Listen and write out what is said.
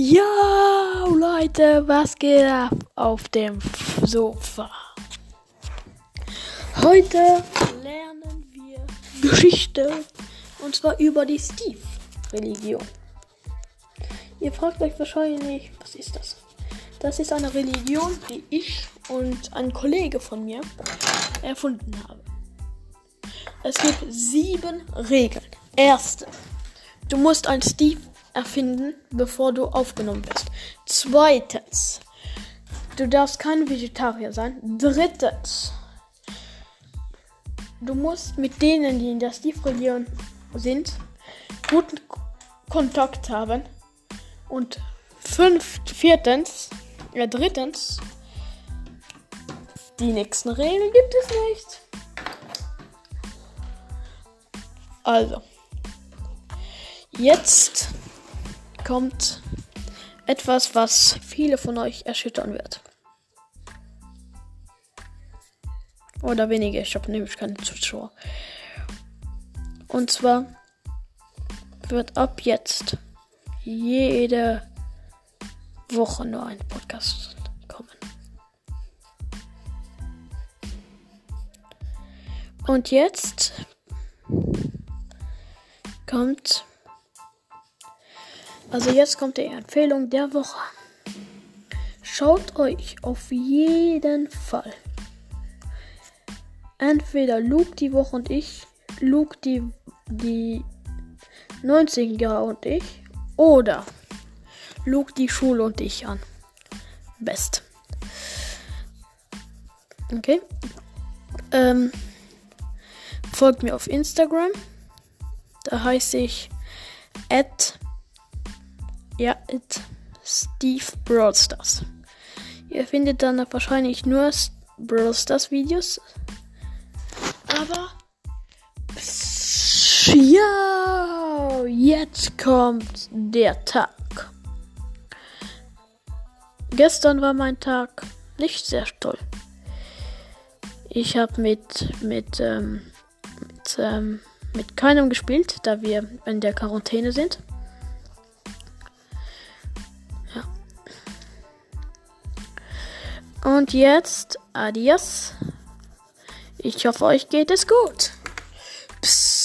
Ja, Leute, was geht ab auf dem Sofa? Heute lernen wir Geschichte und zwar über die Steve-Religion. Ihr fragt euch wahrscheinlich, was ist das? Das ist eine Religion, die ich und ein Kollege von mir erfunden haben. Es gibt sieben Regeln. Erste, du musst ein Steve erfinden, bevor du aufgenommen wirst. Zweitens, du darfst kein Vegetarier sein. Drittens, du musst mit denen, die in der Steve-Religion sind, guten Kontakt haben. Und fünf, viertens, ja, drittens, die nächsten Regeln gibt es nicht. Also, jetzt kommt etwas, was viele von euch erschüttern wird. Oder wenige, ich habe nämlich keine Zuschauer. Und zwar wird ab jetzt jede Woche nur ein Podcast kommen. Und jetzt kommt also jetzt kommt die Empfehlung der Woche. Schaut euch auf jeden Fall entweder Luke die Woche und ich, Luke die, die 90er und ich oder Luke die Schule und ich an. Best. Okay. Ähm, folgt mir auf Instagram. Da heiße ich at ja, it Steve Brawl Stars. Ihr findet dann wahrscheinlich nur Brawl Stars Videos. Aber ja, jetzt kommt der Tag. Gestern war mein Tag nicht sehr toll. Ich habe mit mit ähm, mit, ähm, mit keinem gespielt, da wir in der Quarantäne sind. Und jetzt, adios. Ich hoffe, euch geht es gut. Psst.